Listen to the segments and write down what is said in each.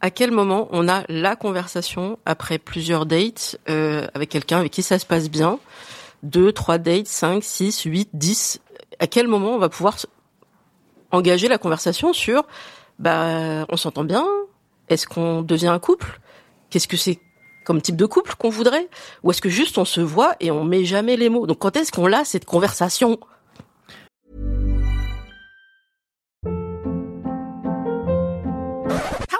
à quel moment on a la conversation après plusieurs dates euh, avec quelqu'un avec qui ça se passe bien, deux, trois dates, cinq, six, huit, dix. À quel moment on va pouvoir engager la conversation sur bah on s'entend bien, est-ce qu'on devient un couple, qu'est-ce que c'est comme type de couple qu'on voudrait, ou est-ce que juste on se voit et on met jamais les mots? Donc quand est-ce qu'on a cette conversation?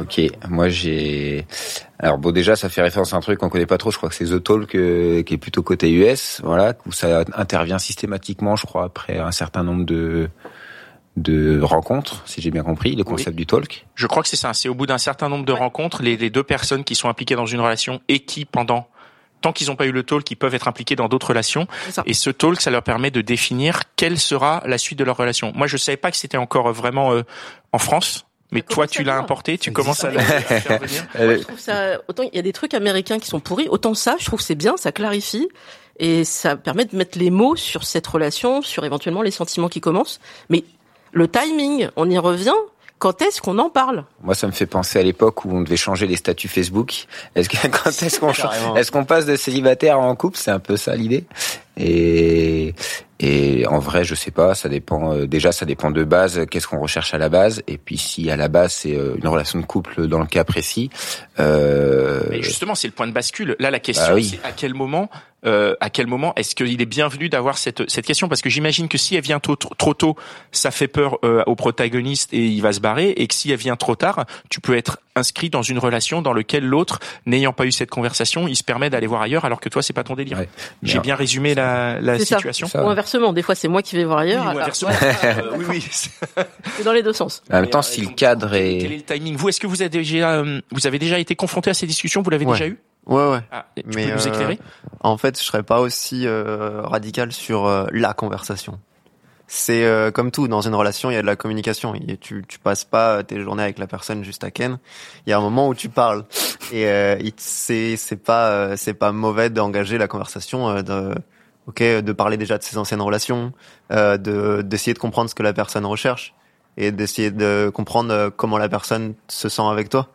Ok, moi j'ai. Alors bon, déjà ça fait référence à un truc qu'on connaît pas trop. Je crois que c'est The Talk euh, qui est plutôt côté US, voilà, où ça intervient systématiquement, je crois, après un certain nombre de de rencontres, si j'ai bien compris, le concept du talk. Je crois que c'est ça. C'est au bout d'un certain nombre de rencontres, les, les deux personnes qui sont impliquées dans une relation et qui pendant tant qu'ils n'ont pas eu le talk, ils peuvent être impliqués dans d'autres relations. Et ce talk, ça leur permet de définir quelle sera la suite de leur relation. Moi, je savais pas que c'était encore vraiment euh, en France. Mais toi, tu l'as importé, tu commences à, faire venir. Moi, je trouve ça, autant il y a des trucs américains qui sont pourris, autant ça, je trouve c'est bien, ça clarifie et ça permet de mettre les mots sur cette relation, sur éventuellement les sentiments qui commencent. Mais le timing, on y revient. Quand est-ce qu'on en parle? Moi, ça me fait penser à l'époque où on devait changer les statuts Facebook. Est-ce que quand est-ce qu'on est-ce qu'on passe de célibataire en couple? C'est un peu ça l'idée. Et et en vrai, je sais pas. Ça dépend. euh, déjà, ça dépend de base. Qu'est-ce qu'on recherche à la base Et puis, si à la base c'est euh, une relation de couple dans le cas précis, euh, Mais justement, c'est le point de bascule. Là, la question, Bah oui. c'est à quel moment, euh, à quel moment est-ce qu'il est bienvenu d'avoir cette cette question? Parce que j'imagine que si elle vient tôt- trop tôt, ça fait peur euh, au protagoniste et il va se barrer, et que si elle vient trop tard, tu peux être inscrit dans une relation dans laquelle l'autre, n'ayant pas eu cette conversation, il se permet d'aller voir ailleurs, alors que toi, c'est pas ton délire. Ouais. J'ai bien résumé la, la ça. situation. Ça, Ou inversement, des fois c'est moi qui vais voir ailleurs. Oui, ou inversement. ouais, oui, oui. c'est dans les deux sens. en même temps, euh, si le cadre quel, quel est est le timing? Vous, est-ce que vous avez déjà, euh, vous avez déjà été confronté à ces discussions? Vous l'avez Ouais. déjà eu? Ouais, ouais. ah, Tu Mais, peux nous euh, éclairer? En fait, je serais pas aussi euh, radical sur euh, la conversation. C'est euh, comme tout, dans une relation, il y a de la communication. Et tu, tu passes pas tes journées avec la personne juste à Ken. Il y a un moment où tu parles. Et euh, c'est c'est pas euh, c'est pas mauvais d'engager la conversation, euh, de ok, de parler déjà de ses anciennes relations, euh, de d'essayer de comprendre ce que la personne recherche et d'essayer de comprendre comment la personne se sent avec toi.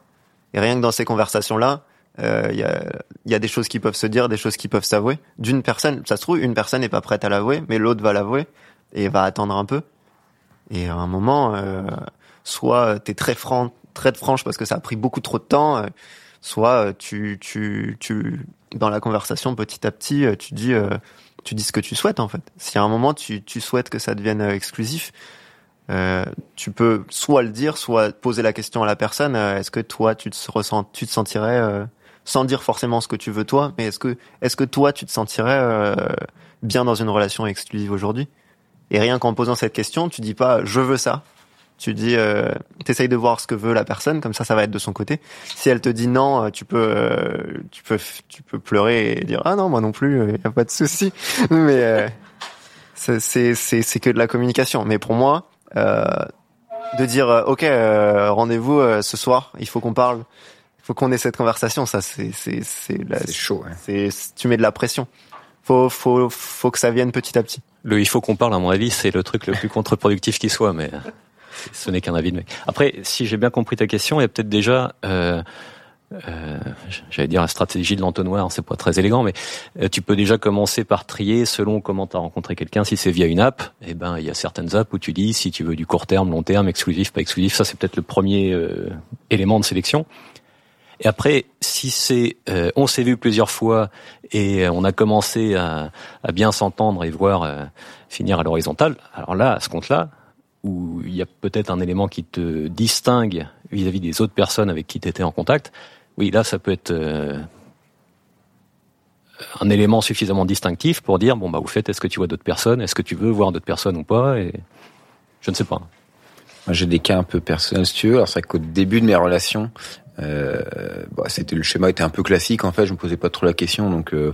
Et rien que dans ces conversations-là, euh, il y, a, y a des choses qui peuvent se dire, des choses qui peuvent s'avouer. D'une personne, ça se trouve, une personne n'est pas prête à l'avouer, mais l'autre va l'avouer et va attendre un peu. Et à un moment, euh, soit t'es très franc, très franche parce que ça a pris beaucoup trop de temps, euh, soit euh, tu, tu, tu, dans la conversation, petit à petit, euh, tu dis, euh, tu dis ce que tu souhaites en fait. Si à un moment tu, tu souhaites que ça devienne euh, exclusif, euh, tu peux soit le dire, soit poser la question à la personne. euh, est-ce que toi, tu te ressens, tu te sentirais, euh, sans dire forcément ce que tu veux toi, mais est-ce que, est-ce que toi, tu te sentirais euh, bien dans une relation exclusive aujourd'hui? Et rien qu'en posant cette question, tu dis pas je veux ça. Tu dis, euh, t'essayes de voir ce que veut la personne, comme ça, ça va être de son côté. Si elle te dit non, euh, tu peux, euh, tu peux, tu peux pleurer et dire ah non, moi non plus, il y a pas de souci. Mais euh, c'est, c'est, c'est, que de la communication. Mais pour moi, euh, de dire euh, ok, euh, rendez-vous euh, ce soir, il faut qu'on parle, faut qu'on ait cette conversation. Ça, c'est, c'est, c'est, chaud. hein. c'est, tu mets de la pression. Faut, faut, faut que ça vienne petit à petit. Le il faut qu'on parle, à mon avis, c'est le truc le plus contre-productif qui soit, mais ce n'est qu'un avis de mec. Après, si j'ai bien compris ta question, il y a peut-être déjà, euh, euh, j'allais dire la stratégie de l'entonnoir, c'est pas très élégant, mais euh, tu peux déjà commencer par trier selon comment tu as rencontré quelqu'un. Si c'est via une app, eh ben il y a certaines apps où tu dis si tu veux du court terme, long terme, exclusif, pas exclusif. Ça c'est peut-être le premier euh, élément de sélection. Et après, si c'est, euh, on s'est vu plusieurs fois et on a commencé à, à bien s'entendre et voir euh, finir à l'horizontale, alors là, à ce compte-là, où il y a peut-être un élément qui te distingue vis-à-vis des autres personnes avec qui tu étais en contact, oui, là, ça peut être euh, un élément suffisamment distinctif pour dire, bon, bah, vous faites, est-ce que tu vois d'autres personnes, est-ce que tu veux voir d'autres personnes ou pas, et je ne sais pas. J'ai des cas un peu personnels, si tu veux. Alors, c'est vrai qu'au début de mes relations, euh, bah, c'était le schéma était un peu classique. En fait, je me posais pas trop la question, donc euh,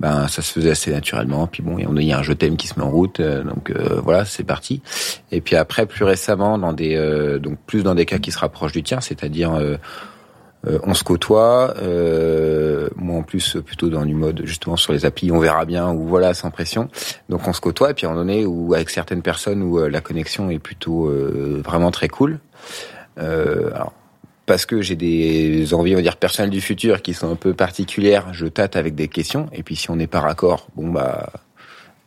ben ça se faisait assez naturellement. Puis bon, il y a un je t'aime qui se met en route, euh, donc euh, voilà, c'est parti. Et puis après, plus récemment, dans des euh, donc plus dans des cas qui se rapprochent du tien, c'est-à-dire on se côtoie. moi en plus plutôt dans du mode justement sur les applis, on verra bien ou voilà sans pression. Donc on se côtoie et puis à un moment donné où avec certaines personnes où la connexion est plutôt vraiment très cool. alors parce que j'ai des envies, on va dire, personnelles du futur qui sont un peu particulières, je tâte avec des questions. Et puis si on n'est pas raccord, bon bah,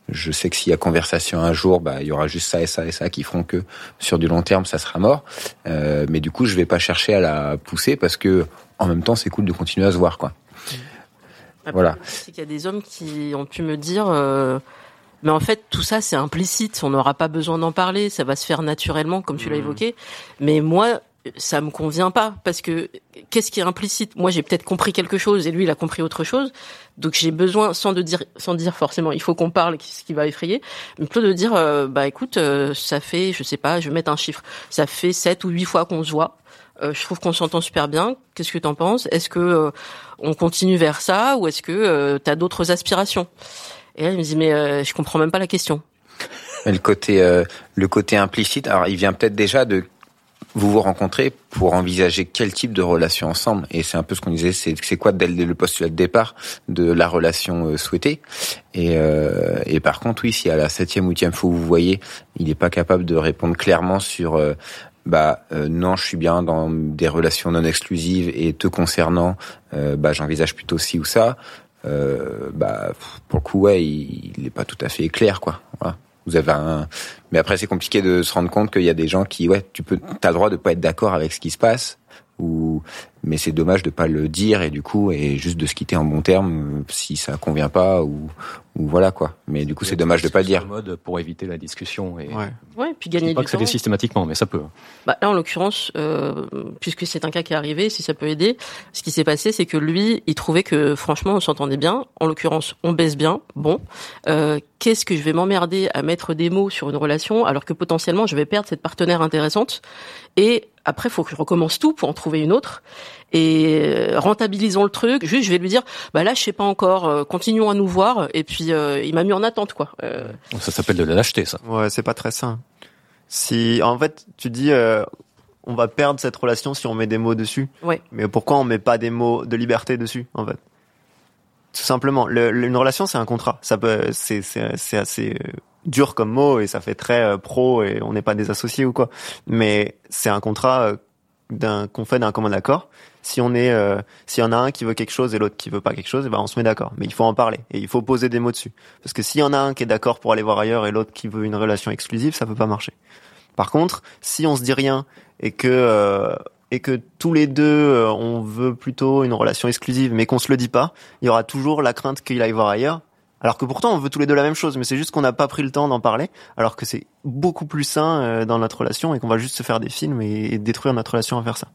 je sais que s'il y a conversation un jour, bah il y aura juste ça et ça et ça qui feront que sur du long terme ça sera mort. Euh, mais du coup, je vais pas chercher à la pousser parce que en même temps, c'est cool de continuer à se voir, quoi. voilà. C'est qu'il y a des hommes qui ont pu me dire. Euh... Mais en fait, tout ça, c'est implicite. On n'aura pas besoin d'en parler. Ça va se faire naturellement, comme tu l'as mmh. évoqué. Mais moi, ça me convient pas parce que qu'est-ce qui est implicite? Moi, j'ai peut-être compris quelque chose et lui, il a compris autre chose. Donc, j'ai besoin, sans de dire, sans dire forcément, il faut qu'on parle, ce qui va effrayer, mais plutôt de dire, euh, bah écoute, euh, ça fait, je sais pas, je vais mettre un chiffre, ça fait sept ou huit fois qu'on se voit. Euh, je trouve qu'on s'entend super bien. Qu'est-ce que t'en penses? Est-ce que on continue vers ça ou est-ce que tu as d'autres aspirations? Et là, il me dit, mais je comprends même pas la question. Le côté, le côté implicite, alors il vient peut-être déjà de vous vous rencontrez pour envisager quel type de relation ensemble. Et c'est un peu ce qu'on disait, c'est quoi le postulat de départ de la relation euh, souhaitée. Et, euh, et par contre, oui, si à la septième ou huitième fois où vous voyez, il n'est pas capable de répondre clairement sur euh, bah non, je suis bien dans des relations non exclusives et te concernant, bah j'envisage plutôt ci ou ça. bah pour le coup, ouais, il n'est pas tout à fait clair, quoi. Voilà. Vous avez un, mais après c'est compliqué de se rendre compte qu'il y a des gens qui, ouais, tu peux, t'as le droit de pas être d'accord avec ce qui se passe, ou mais c'est dommage de pas le dire et du coup et juste de se quitter en bon terme si ça convient pas ou, ou voilà quoi. Mais du coup c'est dommage de pas le dire. mode pour éviter la discussion et ouais, ouais puis gagner pas du que ça systématiquement mais ça peut. Bah là en l'occurrence euh, puisque c'est un cas qui est arrivé si ça peut aider ce qui s'est passé c'est que lui il trouvait que franchement on s'entendait bien. En l'occurrence on baisse bien. Bon. Euh, qu'est-ce que je vais m'emmerder à mettre des mots sur une relation alors que potentiellement je vais perdre cette partenaire intéressante? Et après, il faut que je recommence tout pour en trouver une autre. Et euh, rentabilisons le truc. Juste, je vais lui dire, bah là, je sais pas encore. Euh, continuons à nous voir. Et puis, euh, il m'a mis en attente, quoi. Ça s'appelle de la lâcheté, ça. Ouais, c'est pas très sain. Si, en fait, tu dis, on va perdre cette relation si on met des mots dessus. Ouais. Mais pourquoi on met pas des mots de liberté dessus, en fait? Tout simplement. Le, une relation, c'est un contrat. Ça peut, c'est, c'est assez dur comme mot et ça fait très euh, pro et on n'est pas des associés ou quoi. Mais c'est un contrat euh, d'un qu'on fait d'un commun accord. Si on est, euh, s'il y en a un qui veut quelque chose et l'autre qui veut pas quelque chose, et eh ben on se met d'accord. Mais il faut en parler et il faut poser des mots dessus. Parce que s'il y en a un qui est d'accord pour aller voir ailleurs et l'autre qui veut une relation exclusive, ça peut pas marcher. Par contre, si on se dit rien et que et que tous les deux on veut plutôt une relation exclusive, mais qu'on se le dit pas, il y aura toujours la crainte qu'il aille voir ailleurs alors que pourtant on veut tous les deux la même chose, mais c'est juste qu'on n'a pas pris le temps d'en parler, alors que c'est beaucoup plus sain euh, dans notre relation et qu'on va juste se faire des films et, détruire notre relation à faire ça.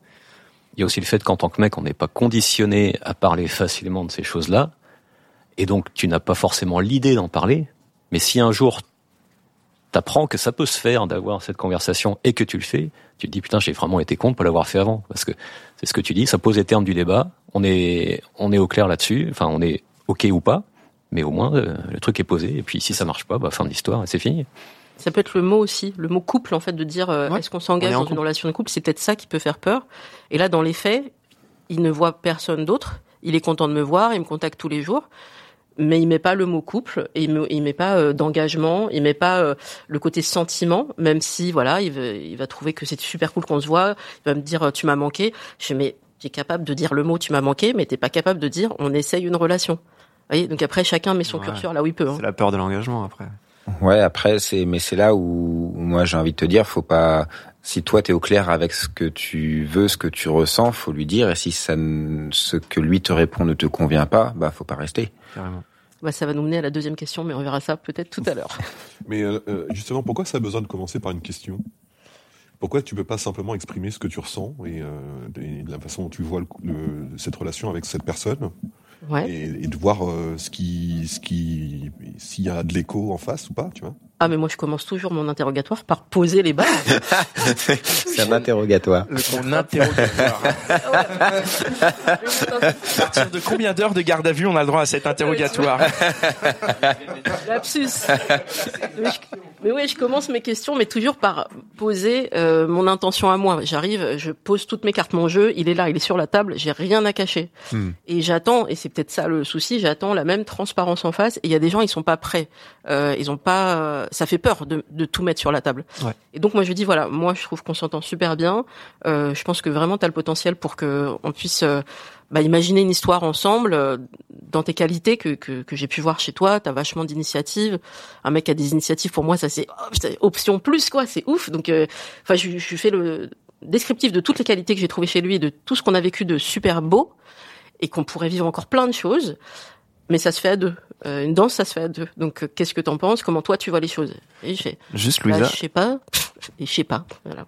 Il y a aussi le fait qu'en tant que mec, on n'est pas conditionné à parler facilement de ces choses-là, et donc tu n'as pas forcément l'idée d'en parler. Mais si un jour t'apprends que ça peut se faire d'avoir cette conversation et que tu le fais, tu te dis putain j'ai vraiment été con de pas l'avoir fait avant. Parce que c'est ce que tu dis, ça pose les termes du débat, on est on est au clair là-dessus, enfin on est ok ou pas, mais au moins euh, le truc est posé. Et puis si ça marche pas, bah, fin de l'histoire, c'est fini. Ça peut être le mot aussi, le mot couple en fait, de dire euh, est-ce qu'on s'engage dans une relation de couple, c'est peut-être ça qui peut faire peur. Et là, dans les faits, il ne voit personne d'autre. Il est content de me voir, il me contacte tous les jours, mais il met pas le mot couple, et il, met, met pas euh, d'engagement, il met pas le côté sentiment, même si voilà, il, il va trouver que c'est super cool qu'on se voit. Il va me dire tu m'as manqué. Je mais tu es capable de dire le mot tu m'as manqué, mais t'es pas capable de dire on essaye une relation donc après chacun met son curseur là où il peut. Hein. C'est la peur de l'engagement après. Ouais, après c'est mais c'est là où, moi j'ai envie de te dire, faut pas Si toi t'es au clair avec ce que tu veux, ce que tu ressens, faut lui dire. Et si ça, ne- ce que lui te répond ne te convient pas, bah faut pas rester. Carrément. Bah, ça va nous mener à la deuxième question, mais on verra ça peut-être tout à l'heure. Mais euh, euh, justement, pourquoi ça a besoin de commencer par une question? Pourquoi tu peux pas simplement exprimer ce que tu ressens et, euh, et de la façon dont tu vois le, le- cette relation avec cette personne? Ouais. et, et de voir euh, ce qui, ce qui, s'il y a de l'écho en face ou pas, tu vois Ah, mais moi, je commence toujours mon interrogatoire par poser les bases. C'est un interrogatoire. Mon interrogatoire. à partir de combien d'heures de garde à vue on a le droit à cet interrogatoire? Lapsus. Mais, oui, je commence mes questions, mais toujours par poser euh, mon intention à moi. J'arrive, je pose toutes mes cartes, mon jeu, il est là, il est sur la table, j'ai rien à cacher. Hmm. Et j'attends, et c'est peut-être ça le souci, j'attends la même transparence en face. Et il y a des gens, ils sont pas prêts. Euh, ils ont pas, euh, ça fait peur de, de tout mettre sur la table. Ouais. Et donc moi je dis voilà, moi je trouve qu'on s'entend super bien. Euh, je pense que vraiment tu as le potentiel pour que on puisse euh, bah, imaginer une histoire ensemble euh, dans tes qualités que, que, que j'ai pu voir chez toi. T'as vachement d'initiatives. Un mec a des initiatives pour moi, ça c'est oh, option plus quoi, c'est ouf. Donc euh, enfin je, je fais le descriptif de toutes les qualités que j'ai trouvées chez lui et de tout ce qu'on a vécu de super beau et qu'on pourrait vivre encore plein de choses. Mais ça se fait à deux. Euh, une danse, ça se fait à deux. Donc, euh, qu'est-ce que t'en penses? Comment toi tu vois les choses? Et je fais, Juste bah, Louisa, je sais pas. Et je sais pas. Voilà.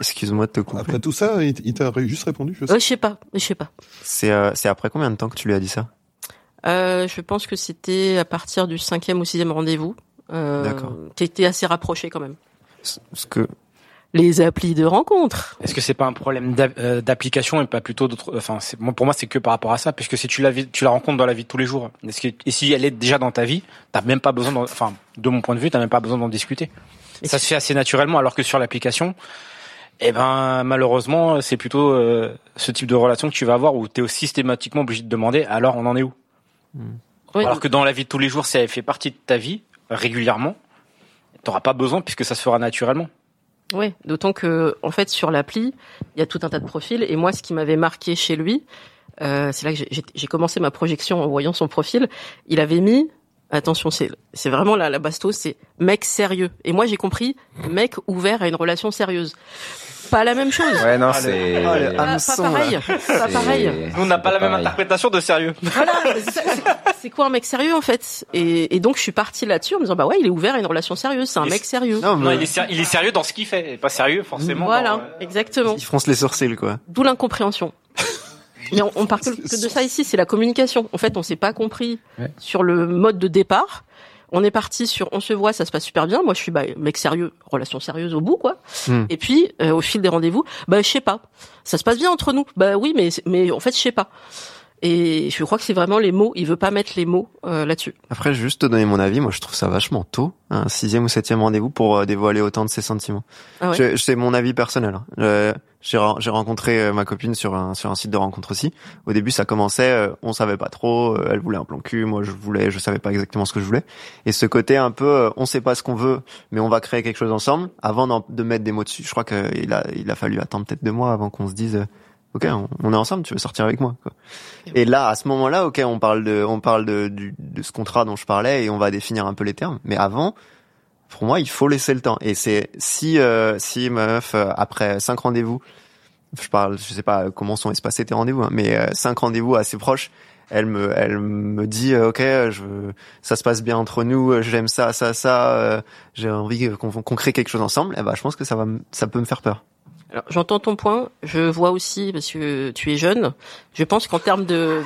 excuse-moi de te couper. Après tout ça, il, t'a juste répondu, je sais. Euh, je sais pas. Je sais pas. C'est euh, c'est après combien de temps que tu lui as dit ça? Euh, je pense que c'était à partir du cinquième ou sixième rendez-vous. Euh, D'accord. Qui était assez rapproché quand même. Parce que Les applis de rencontre. Est-ce que c'est pas un problème euh, d'application et pas plutôt d'autre Enfin, pour moi, c'est que par rapport à ça, puisque si tu la tu la rencontres dans la vie de tous les jours, est-ce que et si elle est déjà dans ta vie, t'as même pas besoin, enfin, de mon point de vue, t'as même pas besoin d'en discuter. Et ça se fait assez naturellement, alors que sur l'application, eh ben, malheureusement, c'est plutôt euh, ce type de relation que tu vas avoir où t'es systématiquement obligé de demander. Alors, on en est où? Oui. Alors que dans la vie de tous les jours, si elle fait partie de ta vie régulièrement, t'auras pas besoin puisque ça se fera naturellement. Oui, d'autant que en fait sur l'appli, il y a tout un tas de profils. Et moi ce qui m'avait marqué chez lui, euh, c'est là que j'ai- commencé ma projection en voyant son profil, il avait mis attention, c'est c'est vraiment la la bastos, c'est mec sérieux. Et moi j'ai compris mec ouvert à une relation sérieuse. Pas la même chose. Ouais, non, Ah, c'est. ah, le Pas, pareil, pas pareil. Nous, on n'a pas la même pareil. interprétation de sérieux. Voilà, c'est quoi un mec sérieux en fait? Et, et donc je suis partie là-dessus en me disant bah ouais il est ouvert à une relation sérieuse, c'est un Il mec sérieux. non, Non, mais il est, ser- il est sérieux dans ce qu'il fait, pas sérieux forcément. Voilà, dans, euh, exactement. ils froncent les sourcils quoi. D'où l'incompréhension. Mais on, on parle que, que de ça ici, c'est la communication. En fait, on s'est pas compris Ouais. sur le mode de départ. On est parti sur on se voit, ça se passe super bien. Moi, je suis bah, mec sérieux, relation sérieuse au bout, quoi. Hmm. Et puis, euh, au fil des rendez-vous, bah, je sais pas. Ça se passe bien entre nous. Bah oui, mais mais en fait, je sais pas. Et je crois que c'est vraiment les mots. Il veut pas mettre les mots euh, là-dessus. Après, juste te donner mon avis, moi je trouve ça vachement tôt, un sixième ou septième rendez-vous pour euh, dévoiler autant de ses sentiments. Ah ouais. C'est mon avis personnel. Euh, J'ai ren- j'ai rencontré euh, ma copine sur un sur un site de rencontre aussi. Au début, ça commençait, euh, on savait pas trop. elle voulait un plan cul, moi je voulais, je savais pas exactement ce que je voulais. Et ce côté un peu, on sait pas ce qu'on veut, mais on va créer quelque chose ensemble. Avant de mettre des mots dessus, je crois qu'il a il a fallu attendre peut-être deux mois avant qu'on se dise. Ok, on, on est ensemble. Tu veux sortir avec moi quoi. Et là, à ce moment-là, ok, on parle de, on parle de, du- de ce contrat dont je parlais et on va définir un peu les termes. Mais avant, pour moi, il faut laisser le temps. Et c'est si, euh, si meuf euh, après cinq rendez-vous, je parle, je sais pas comment sont espacés tes rendez-vous, hein, mais euh, cinq rendez-vous assez proches, elle me, elle me dit, euh, ok, je, ça se passe bien entre nous, euh, j'aime ça, ça, ça, euh, j'ai envie qu'on qu'on crée quelque chose ensemble. Et ben, je pense que ça va, me- ça peut me faire peur. Alors, j'entends ton point. Je vois aussi, parce que tu es jeune, je pense qu'en termes de...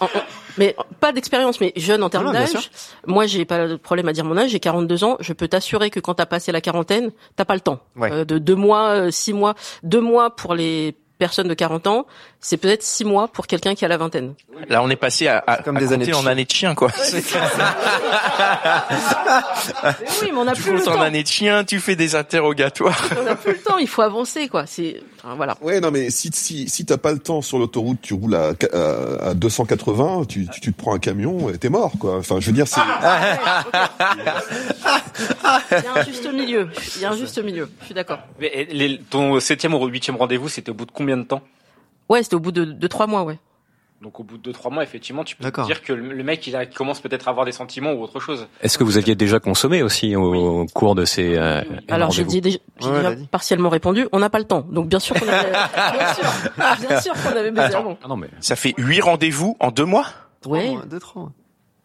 en- en- mais pas d'expérience, mais jeune en termes bien d'âge. Moi, j'ai pas de problème à dire mon âge. J'ai 42 ans. Je peux t'assurer que quand t'as passé la quarantaine, t'as pas le temps. Ouais. Euh, de deux mois, euh, six mois, deux mois pour les personnes de 40 ans, c'est peut-être six mois pour quelqu'un qui a la vingtaine. Là, on est passé à, à, comme à des années de en chien. années de chien, quoi. Mais oui, mais on a tu plus le comptes en temps. années de chien, tu fais des interrogatoires. On a plus le temps. Il faut avancer, quoi. C'est, voilà. Ouais, non, mais si, si, si t'as pas le temps sur l'autoroute, tu roules à, à, à 280, tu, tu, tu te prends un camion et t'es mort, quoi. Enfin, je veux dire, c'est, Il y a un juste milieu. Il y a un juste milieu. Je suis d'accord. Mais, les- ton septième ou huitième rendez-vous, c'était au bout de combien de temps? Ouais, c'était au bout de, de trois mois, ouais. Donc au bout de deux trois mois, effectivement, tu peux te dire que le mec il a- commence peut-être à avoir des sentiments ou autre chose. Est-ce que vous aviez déjà consommé aussi au cours de ces euh, Alors j'ai déjà, j'ai Ouais, déjà partiellement répondu. On n'a pas le temps, donc bien sûr qu'on avait, bien sûr, bien sûr qu'on avait baisé avant. Ah non mais Ça fait huit rendez-vous en deux mois? Ouais. Deux, trois.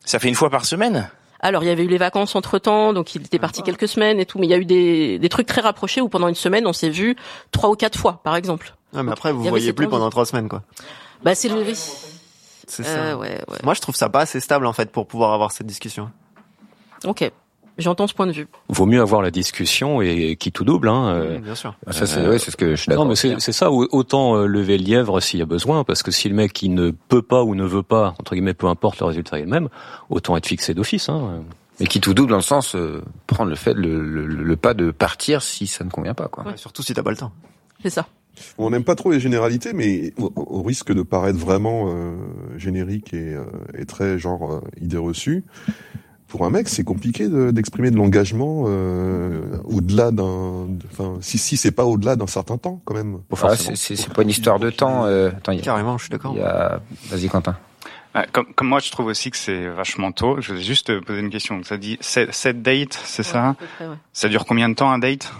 Ça fait une fois par semaine? Alors il y avait eu les vacances entre temps, donc il était parti quelques semaines et tout, mais il y a eu des, des trucs très rapprochés où pendant une semaine on s'est vu trois ou quatre fois, par exemple. Ouais, mais après, Il vous avait voyez plus envie. pendant trois semaines, quoi. Bah c'est le C'est euh, ça. ouais ouais. Moi, je trouve ça pas assez stable, en fait, pour pouvoir avoir cette discussion. Ok, j'entends ce point de vue. vaut mieux avoir la discussion et qui tout double. Hein, euh, bien sûr. Ah, Ça, c'est, ouais, c'est ce que je suis d'accord. Non, mais c'est c'est ça. au- Autant euh, lever le lièvre s'il y a besoin, parce que si le mec il ne peut pas ou ne veut pas, entre guillemets, peu importe le résultat est le même, autant être fixé d'office. Hein. Mais qui tout double dans le sens, euh, prendre le fait, le, le, le pas de partir si ça ne convient pas, quoi. Ouais, surtout si t'as pas le temps. C'est ça. On n'aime pas trop les généralités, mais au, risque de paraître vraiment euh, générique et, euh, et très genre euh, idée reçue, pour un mec, c'est compliqué de- d'exprimer de, l'engagement euh, au-delà d'un. Enfin, si si c'est pas au-delà d'un certain temps, quand même. Ah, c'est, pas une histoire de temps. Euh, attends, il y a, Carrément, je suis d'accord. a- Vas-y, Quentin. Ouais, comme, comme moi, je trouve aussi que c'est vachement tôt. Je vais juste te poser une question. Ça dit 7 dates, c'est ça ouais. Ça dure combien de temps un date?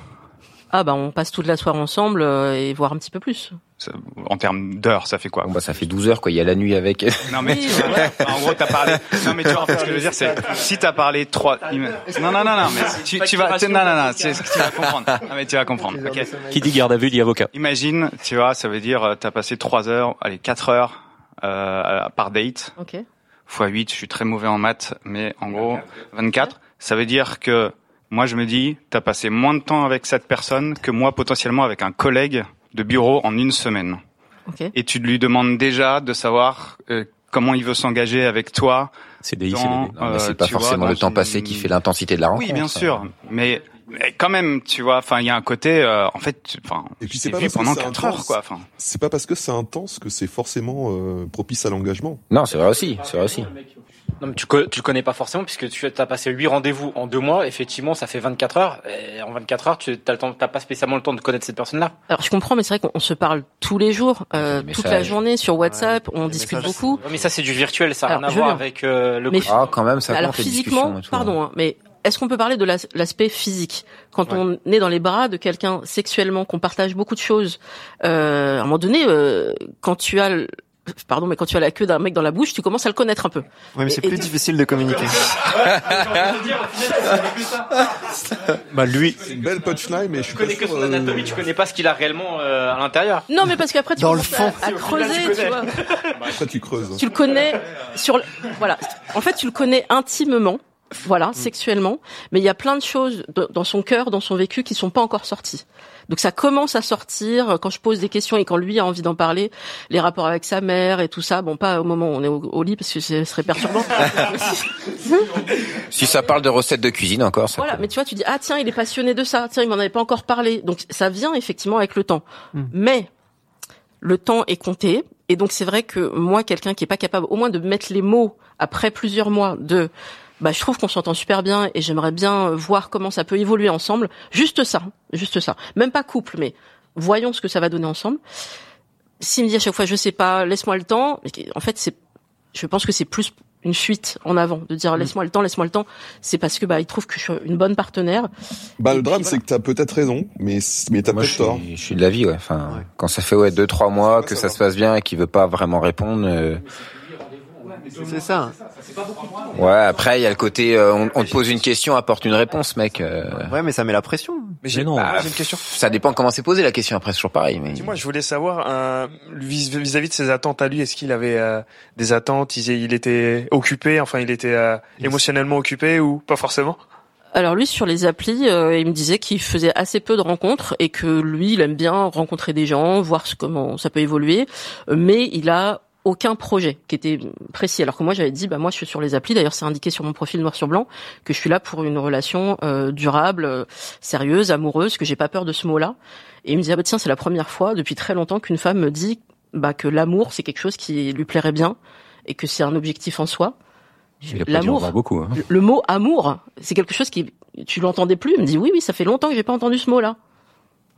Ah bah on passe toute la soirée ensemble euh, et voire un petit peu plus. Ça- En termes d'heures, ça fait quoi Bon, bah, ça fait 12 heures, quoi. Il y a la nuit avec. Non mais Oui, en gros t'as parlé. Non mais tu vois en fait ce que je veux dire c'est si t'as parlé trois. Non non non non mais tu, tu vas non non non tu vas comprendre. Non mais tu vas comprendre. Ok. Qui dit garde à vue dit avocat. Imagine tu vois ça veut dire euh, t'as passé trois heures allez quatre heures euh, par date Ok. fois 8, je suis très mauvais en maths, mais en gros, 24, ça veut dire que moi je me dis, t'as passé moins de temps avec cette personne que moi potentiellement avec un collègue de bureau en une semaine. Ok. Et tu lui demandes déjà de savoir euh, comment il veut s'engager avec toi. CDI, dans, CDD. Non, mais euh, c'est pas vois, forcément le temps une- passé qui fait l'intensité de la rencontre. Oui, bien sûr, mais, mais quand même, tu vois, enfin, il y a un côté, euh, en fait, tu- enfin, Et puis c'est pas parce que pendant c'est 4 heures, intense. quoi. Enfin, C'est pas parce que c'est intense que c'est forcément euh, propice à l'engagement. Non, c'est vrai aussi. C'est vrai aussi. Non, mais tu, tu le connais pas forcément puisque tu as passé huit rendez-vous en deux mois. Effectivement, ça fait 24 heures. Et en 24 heures, tu t'as le temps, t'as pas spécialement le temps de connaître cette personne-là. Alors je comprends, mais c'est vrai qu'on on se parle tous les jours, euh, toute la journée sur WhatsApp, on discute messages, beaucoup. Ouais, mais ça, c'est du virtuel. Ça n'a rien à voir avec euh, le. Mais- Ah, quand même, ça Alors physiquement, et tout. pardon, hein, mais est-ce qu'on peut parler de l'as- l'aspect physique? Quand on est dans les bras de quelqu'un sexuellement, qu'on partage beaucoup de choses euh, À un moment donné, euh, quand tu as, le- pardon, mais quand tu as la queue d'un mec dans la bouche, tu commences à le connaître un peu. Ouais, mais c'est Et- plus difficile de communiquer. Bah lui, C'est une belle punchline, mais je Tu connais que son euh, anatomie, tu connais pas ce qu'il a réellement euh, à l'intérieur. Non, mais parce qu'après tu Dans le fond. à, à creuser, tu vois. Après, tu creuses. tu le connais sur le- voilà en fait tu le connais intimement voilà sexuellement. Mais il y a plein de choses dans son cœur dans son vécu qui sont pas encore sorties. Donc ça commence à sortir quand je pose des questions et quand lui a envie d'en parler les rapports avec sa mère et tout ça. Bon pas au moment où on est au, au lit parce que ce serait perturbant. Si ça parle de recettes de cuisine encore, ça. voilà peut- mais tu vois tu dis ah tiens il est passionné de ça. Tiens il m'en avait pas encore parlé donc ça vient effectivement avec le temps. Mais le temps est compté. Et donc c'est vrai que moi quelqu'un qui est pas capable au moins de mettre les mots après plusieurs mois de bah je trouve qu'on s'entend super bien et j'aimerais bien voir comment ça peut évoluer ensemble juste ça juste ça même pas couple mais voyons ce que ça va donner ensemble s'il me dit à chaque fois je sais pas laisse-moi le temps en fait c'est je pense que c'est plus une fuite en avant de dire laisse-moi le temps laisse-moi le temps c'est parce que bah il trouve que je suis une bonne partenaire Bah, Et le drame, c'est que t'as peut-être raison, mais, mais t'as Moi, je peut-être tort. je suis de l'avis, ouais. Enfin, Ouais. quand ça fait ouais deux trois mois que ça ça se passe bien et qu'il veut pas vraiment répondre. euh, C'est ça. Ouais, après il y a le côté, euh, on, on te pose une question, apporte une réponse, mec. euh, Ouais, mais ça met la pression. Mais j'ai non. bah, j'ai une question. Ça dépend comment c'est posé la question. Après, c'est toujours pareil. Mais Dis-moi, je voulais savoir euh, vis- vis-à-vis de ses attentes à lui, est-ce qu'il avait euh, des attentes? Il, il était occupé, enfin il était euh, émotionnellement occupé ou pas forcément? Alors lui sur les applis, euh, il me disait qu'il faisait assez peu de rencontres et que lui il aime bien rencontrer des gens, voir comment ça peut évoluer, euh, mais il a aucun projet qui était précis. Alors que moi j'avais dit bah moi je suis sur les applis. D'ailleurs c'est indiqué sur mon profil noir sur blanc que je suis là pour une relation euh, durable, euh, sérieuse, amoureuse, que j'ai pas peur de ce mot-là. Et il me disait ah bah tiens c'est la première fois depuis très longtemps qu'une femme me dit bah que l'amour c'est quelque chose qui lui plairait bien et que c'est un objectif en soi. L'amour, beaucoup. Hein. le- le mot amour, c'est quelque chose qui tu l'entendais plus. Il me dit oui, oui, ça fait longtemps que j'ai pas entendu ce mot-là.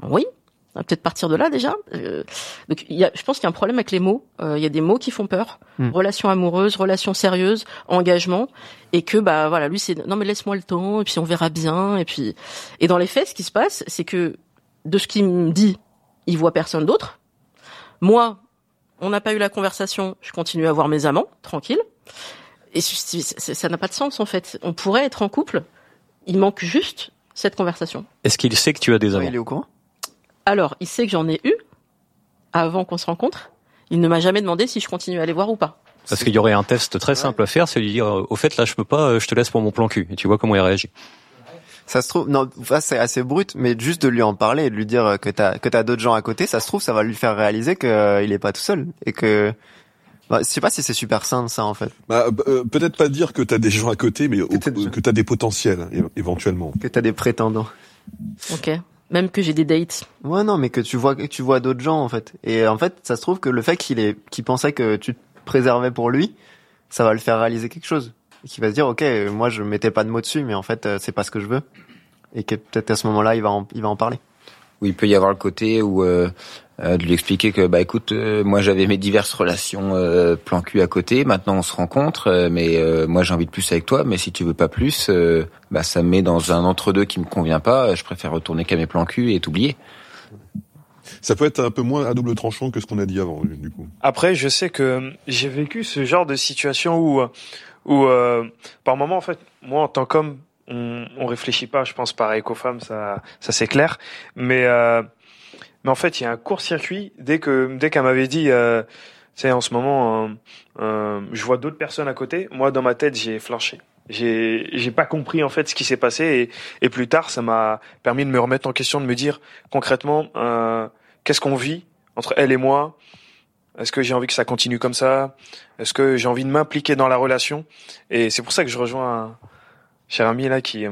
Oui. On va peut-être partir de là déjà. Euh, donc, il y a, je pense qu'il y a un problème avec les mots. Euh, il y a des mots qui font peur. Hmm. Relation amoureuse, relation sérieuse, engagement, et que bah voilà, lui c'est non mais laisse-moi le temps et puis on verra bien et puis et dans les faits, ce qui se passe, c'est que de ce qu'il me dit, il voit personne d'autre. Moi, on n'a pas eu la conversation, je continue à voir mes amants, tranquille. Et ça n'a pas de sens en fait. On pourrait être en couple. Il manque juste cette conversation. Est-ce qu'il sait que tu as des amants il est au courant Alors, il sait que j'en ai eu avant qu'on se rencontre. Il ne m'a jamais demandé si je continue à les voir ou pas. Parce qu'il y aurait un test très simple à faire, c'est lui dire euh, au fait là je peux pas, euh, je te laisse pour mon plan cul et tu vois comment il réagit. Ça se trouve, non, ça, c'est assez brut, mais juste de lui en parler et de lui dire que t'as que t'as d'autres gens à côté, ça se trouve, ça va lui faire réaliser que euh, il est pas tout seul et que. Bah, je sais pas si c'est super simple ça en fait. Bah, euh, peut-être pas dire que t'as des gens à côté, mais au- que t'as des potentiels é- éventuellement. Que t'as des prétendants. Ok. Même que j'ai des dates. Ouais non, mais que tu vois que tu vois d'autres gens en fait. Et en fait, ça se trouve que le fait qu'il est qu'il pensait que tu te préservais pour lui, ça va le faire réaliser quelque chose. Et qu'il va se dire OK, euh, moi je mettais pas de mots dessus, mais en fait euh, c'est pas ce que je veux. Et que peut-être à ce moment-là, il va en, il va en parler. Où il peut y avoir le côté où euh, euh, de lui expliquer que bah écoute euh, moi j'avais mes diverses relations euh, plan cul à côté. Maintenant on se rencontre euh, mais euh, moi j'ai envie de plus avec toi. Mais si tu veux pas plus euh, bah ça me met dans un entre deux qui me convient pas. Je préfère retourner qu'à mes plans cul et t'oublier. Ça peut être un peu moins à double tranchant que ce qu'on a dit avant, du coup. Après, je sais que j'ai vécu ce genre de situation où, où euh, par moment, en fait, moi, en tant qu'homme, on, on réfléchit pas. Je pense qu'aux femmes, ça, ça c'est clair. Mais, euh, mais en fait, il y a un court-circuit dès que, dès qu'elle m'avait dit, euh, tu sais, en ce moment, euh, euh, je vois d'autres personnes à côté. Moi, dans ma tête, j'ai flanché. J'ai, j'ai pas compris en fait ce qui s'est passé et, et plus tard, ça m'a permis de me remettre en question, de me dire concrètement, euh, qu'est-ce qu'on vit entre elle et moi? Est-ce que j'ai envie que ça continue comme ça? Est-ce que j'ai envie de m'impliquer dans la relation? Et c'est pour ça que je rejoins cher ami là qui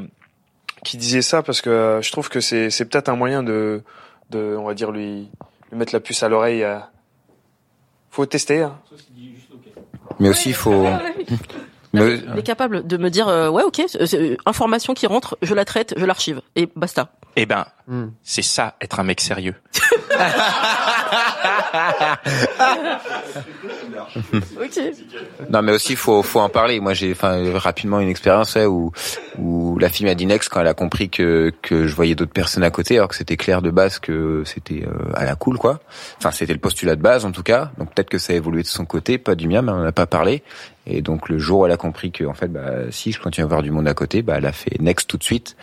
qui disait ça parce que euh, je trouve que c'est c'est peut-être un moyen de de on va dire lui lui mettre la puce à l'oreille. euh. Faut tester. Hein. mais aussi il faut mais, Il est capable de me dire euh, ouais ok information qui rentre, je la traite, je l'archive et basta. Eh ben, Hmm. c'est ça, être un mec sérieux. Ok. Non, mais aussi faut faut en parler. Moi, j'ai enfin rapidement une expérience ouais, où où la fille m'a dit next quand elle a compris que que je voyais d'autres personnes à côté, alors que c'était clair de base que c'était euh, à la cool quoi. Enfin, c'était le postulat de base en tout cas. Donc peut-être que ça a évolué de son côté, pas du mien, mais on n'en a pas parlé. Et donc le jour où elle a compris que en fait, bah si je continue à voir du monde à côté, bah elle a fait next tout de suite,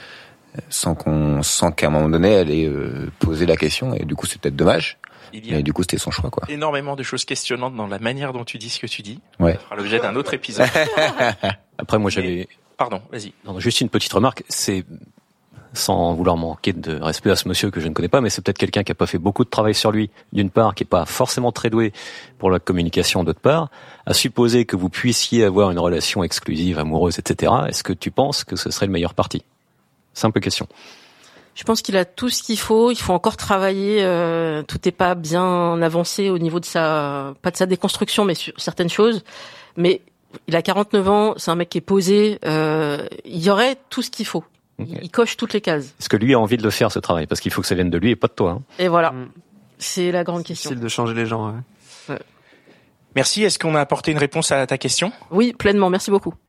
sans qu'on sans qu'à un moment donné elle ait euh, posé la question. Et du coup, c'est peut-être dommage. Il y a Mais du coup, c'était son choix quoi. énormément de choses questionnantes dans la manière dont tu dis ce que tu dis. Ouais. Ça fera l'objet d'un autre épisode. Après moi j'avais Pardon, vas-y. Juste une petite remarque, c'est sans vouloir manquer de respect à ce monsieur que je ne connais pas, mais c'est peut-être quelqu'un qui a pas fait beaucoup de travail sur lui, d'une part, qui est pas forcément très doué pour la communication, d'autre part, à supposer que vous puissiez avoir une relation exclusive, amoureuse, etc. Est-ce que tu penses que ce serait le meilleur parti? Simple question. Je pense qu'il a tout ce qu'il faut. Il faut encore travailler. euh, tout n'est pas bien avancé au niveau de sa, pas de sa déconstruction, mais sur certaines choses. Mais il a 49 ans. C'est un mec qui est posé. euh, il y aurait tout ce qu'il faut. Il, il coche toutes les cases. Est-ce que lui a envie de le faire ce travail? Parce qu'il faut que ça vienne de lui et pas de toi. hein. Et voilà. Mm. C'est la grande question. Difficile de changer les gens. ouais. Merci. Est-ce qu'on a apporté une réponse à ta question? Oui, pleinement. Merci beaucoup.